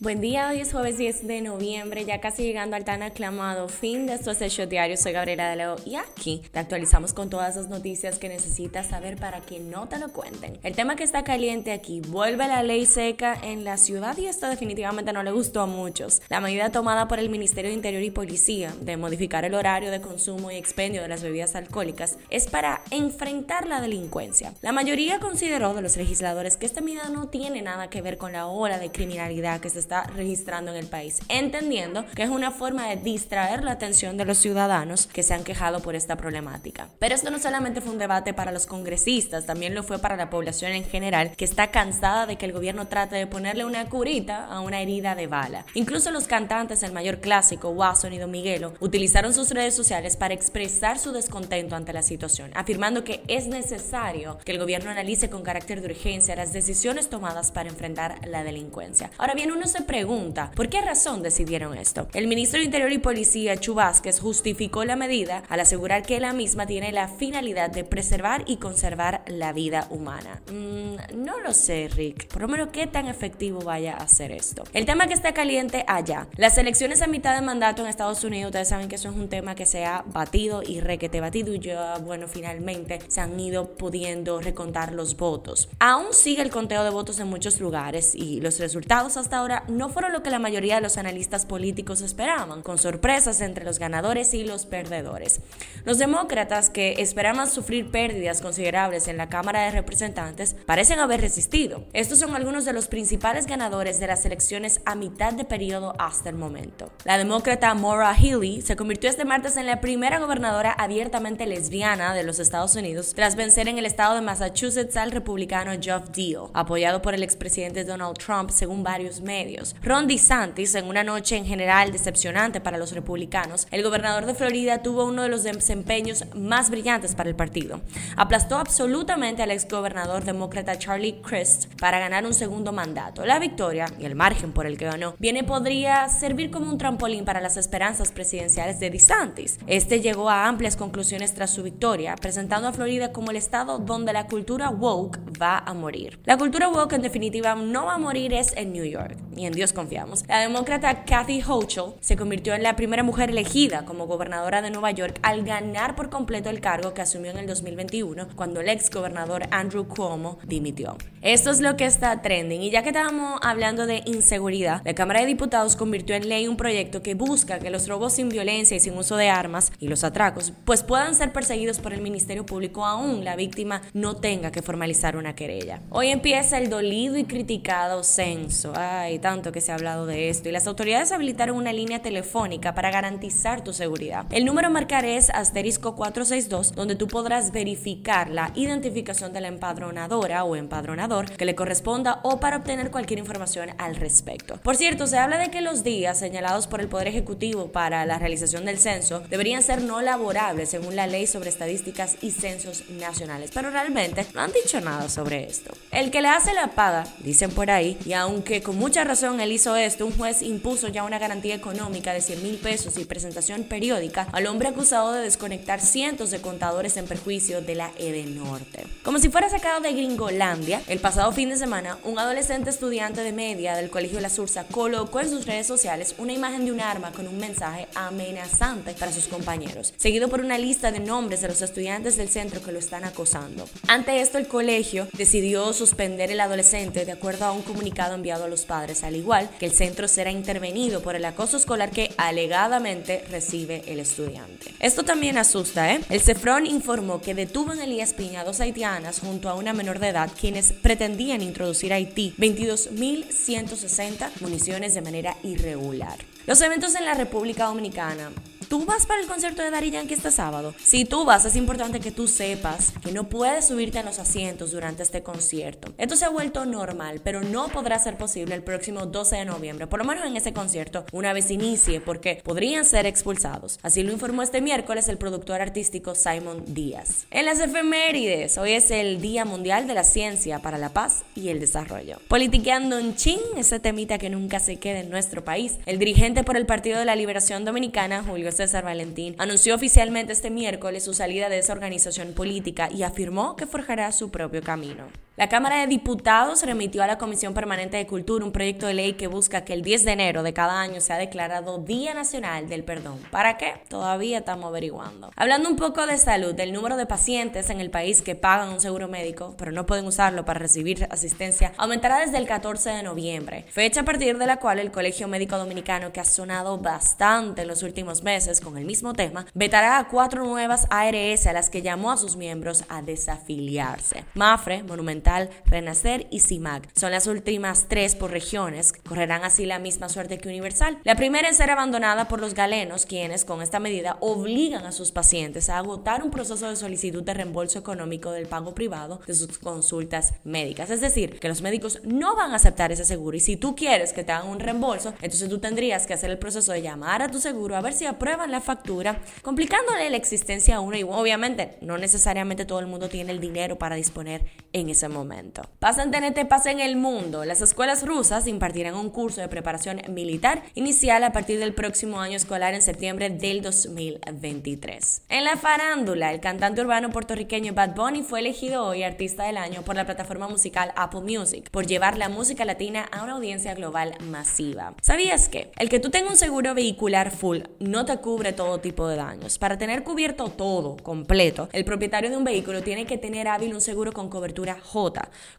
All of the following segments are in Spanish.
Buen día, hoy es jueves 10 de noviembre, ya casi llegando al tan aclamado fin de estos hechos diarios. Soy Gabriela de Leo y aquí te actualizamos con todas las noticias que necesitas saber para que no te lo cuenten. El tema que está caliente aquí, vuelve la ley seca en la ciudad y esto definitivamente no le gustó a muchos. La medida tomada por el Ministerio de Interior y Policía de modificar el horario de consumo y expendio de las bebidas alcohólicas es para enfrentar la delincuencia. La mayoría consideró de los legisladores que esta medida no tiene nada que ver con la ola de criminalidad que se está registrando en el país, entendiendo que es una forma de distraer la atención de los ciudadanos que se han quejado por esta problemática. Pero esto no solamente fue un debate para los congresistas, también lo fue para la población en general, que está cansada de que el gobierno trate de ponerle una curita a una herida de bala. Incluso los cantantes del mayor clásico, Watson y Don Miguelo, utilizaron sus redes sociales para expresar su descontento ante la situación, afirmando que es necesario que el gobierno analice con carácter de urgencia las decisiones tomadas para enfrentar la delincuencia. Ahora bien, uno se pregunta, ¿por qué razón decidieron esto? El ministro de Interior y Policía, Chu justificó la medida al asegurar que la misma tiene la finalidad de preservar y conservar la vida humana. Mm, no lo sé, Rick. Por lo menos, ¿qué tan efectivo vaya a hacer esto? El tema que está caliente allá. Las elecciones a mitad de mandato en Estados Unidos, ustedes saben que eso es un tema que se ha batido y requete batido y ya, bueno, finalmente se han ido pudiendo recontar los votos. Aún sigue el conteo de votos en muchos lugares y los resultados hasta ahora no fueron lo que la mayoría de los analistas políticos esperaban, con sorpresas entre los ganadores y los perdedores. Los demócratas, que esperaban sufrir pérdidas considerables en la Cámara de Representantes, parecen haber resistido. Estos son algunos de los principales ganadores de las elecciones a mitad de periodo hasta el momento. La demócrata Maura Healey se convirtió este martes en la primera gobernadora abiertamente lesbiana de los Estados Unidos tras vencer en el estado de Massachusetts al republicano Geoff Deal, apoyado por el expresidente Donald Trump según varios medios. Ron DeSantis, en una noche en general decepcionante para los republicanos, el gobernador de Florida tuvo uno de los desempeños más brillantes para el partido. Aplastó absolutamente al exgobernador demócrata Charlie Crist para ganar un segundo mandato. La victoria y el margen por el que ganó viene podría servir como un trampolín para las esperanzas presidenciales de DeSantis. Este llegó a amplias conclusiones tras su victoria, presentando a Florida como el estado donde la cultura woke va a morir. La cultura woke en definitiva no va a morir es en New York en Dios confiamos. La demócrata Kathy Hochul se convirtió en la primera mujer elegida como gobernadora de Nueva York al ganar por completo el cargo que asumió en el 2021 cuando el ex gobernador Andrew Cuomo dimitió. Esto es lo que está trending y ya que estábamos hablando de inseguridad, la Cámara de Diputados convirtió en ley un proyecto que busca que los robos sin violencia y sin uso de armas y los atracos pues puedan ser perseguidos por el Ministerio Público aún la víctima no tenga que formalizar una querella. Hoy empieza el dolido y criticado censo. Ay, tanto que se ha hablado de esto y las autoridades habilitaron una línea telefónica para garantizar tu seguridad. El número a marcar es asterisco 462, donde tú podrás verificar la identificación de la empadronadora o empadronador que le corresponda o para obtener cualquier información al respecto. Por cierto, se habla de que los días señalados por el Poder Ejecutivo para la realización del censo deberían ser no laborables según la ley sobre estadísticas y censos nacionales, pero realmente no han dicho nada sobre esto. El que le hace la paga, dicen por ahí, y aunque con mucha razón él hizo esto, un juez impuso ya una garantía económica de 100 mil pesos y presentación periódica al hombre acusado de desconectar cientos de contadores en perjuicio de la Edenorte. Como si fuera sacado de Gringolandia, el pasado fin de semana, un adolescente estudiante de media del Colegio La Sursa colocó en sus redes sociales una imagen de un arma con un mensaje amenazante para sus compañeros, seguido por una lista de nombres de los estudiantes del centro que lo están acosando. Ante esto, el colegio decidió suspender el adolescente de acuerdo a un comunicado enviado a los padres al igual que el centro será intervenido por el acoso escolar que alegadamente recibe el estudiante. Esto también asusta, ¿eh? El Cefrón informó que detuvo en Elías Piña dos haitianas junto a una menor de edad quienes pretendían introducir a Haití 22.160 municiones de manera irregular. Los eventos en la República Dominicana ¿tú vas para el concierto de Daddy Yankee este sábado? Si tú vas, es importante que tú sepas que no puedes subirte en los asientos durante este concierto. Esto se ha vuelto normal, pero no podrá ser posible el próximo 12 de noviembre, por lo menos en ese concierto, una vez inicie, porque podrían ser expulsados. Así lo informó este miércoles el productor artístico Simon Díaz. En las efemérides, hoy es el Día Mundial de la Ciencia para la Paz y el Desarrollo. Politiqueando un chin, ese temita que nunca se queda en nuestro país. El dirigente por el Partido de la Liberación Dominicana, Julio César Valentín, anunció oficialmente este miércoles su salida de esa organización política y afirmó que forjará su propio camino. La Cámara de Diputados remitió a la Comisión Permanente de Cultura un proyecto de ley que busca que el 10 de enero de cada año sea declarado Día Nacional del Perdón. ¿Para qué? Todavía estamos averiguando. Hablando un poco de salud, del número de pacientes en el país que pagan un seguro médico, pero no pueden usarlo para recibir asistencia, aumentará desde el 14 de noviembre, fecha a partir de la cual el Colegio Médico Dominicano, que ha sonado bastante en los últimos meses con el mismo tema, vetará a cuatro nuevas ARS a las que llamó a sus miembros a desafiliarse. Mafre, Monumental, Renacer y CIMAC. Son las últimas tres por regiones. Correrán así la misma suerte que Universal. La primera en ser abandonada por los galenos, quienes con esta medida obligan a sus pacientes a agotar un proceso de solicitud de reembolso económico del pago privado de sus consultas médicas. Es decir, que los médicos no van a aceptar ese seguro y si tú quieres que te hagan un reembolso, entonces tú tendrías que hacer el proceso de llamar a tu seguro a ver si aprueban la factura, complicándole la existencia a uno y obviamente no necesariamente todo el mundo tiene el dinero para disponer en ese momento momento. Pasa en TNT, pasa en el mundo. Las escuelas rusas impartirán un curso de preparación militar inicial a partir del próximo año escolar en septiembre del 2023. En la farándula, el cantante urbano puertorriqueño Bad Bunny fue elegido hoy artista del año por la plataforma musical Apple Music por llevar la música latina a una audiencia global masiva. ¿Sabías que el que tú tengas un seguro vehicular full no te cubre todo tipo de daños? Para tener cubierto todo, completo, el propietario de un vehículo tiene que tener hábil un seguro con cobertura J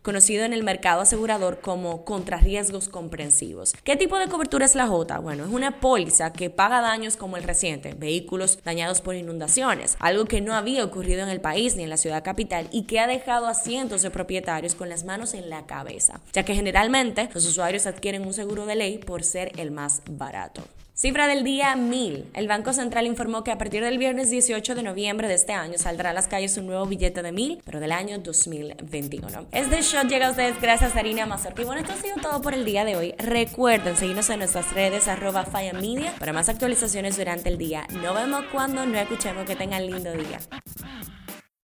conocido en el mercado asegurador como contrarriesgos comprensivos. ¿Qué tipo de cobertura es la J? Bueno, es una póliza que paga daños como el reciente, vehículos dañados por inundaciones, algo que no había ocurrido en el país ni en la ciudad capital y que ha dejado a cientos de propietarios con las manos en la cabeza, ya que generalmente los usuarios adquieren un seguro de ley por ser el más barato. Cifra del día 1000. El Banco Central informó que a partir del viernes 18 de noviembre de este año saldrá a las calles un nuevo billete de 1000, pero del año 2021. Este shot llega a ustedes gracias a Harina Mazorca. Y bueno, esto ha sido todo por el día de hoy. Recuerden seguirnos en nuestras redes arroba Media para más actualizaciones durante el día. Nos vemos cuando no escuchemos que tengan lindo día.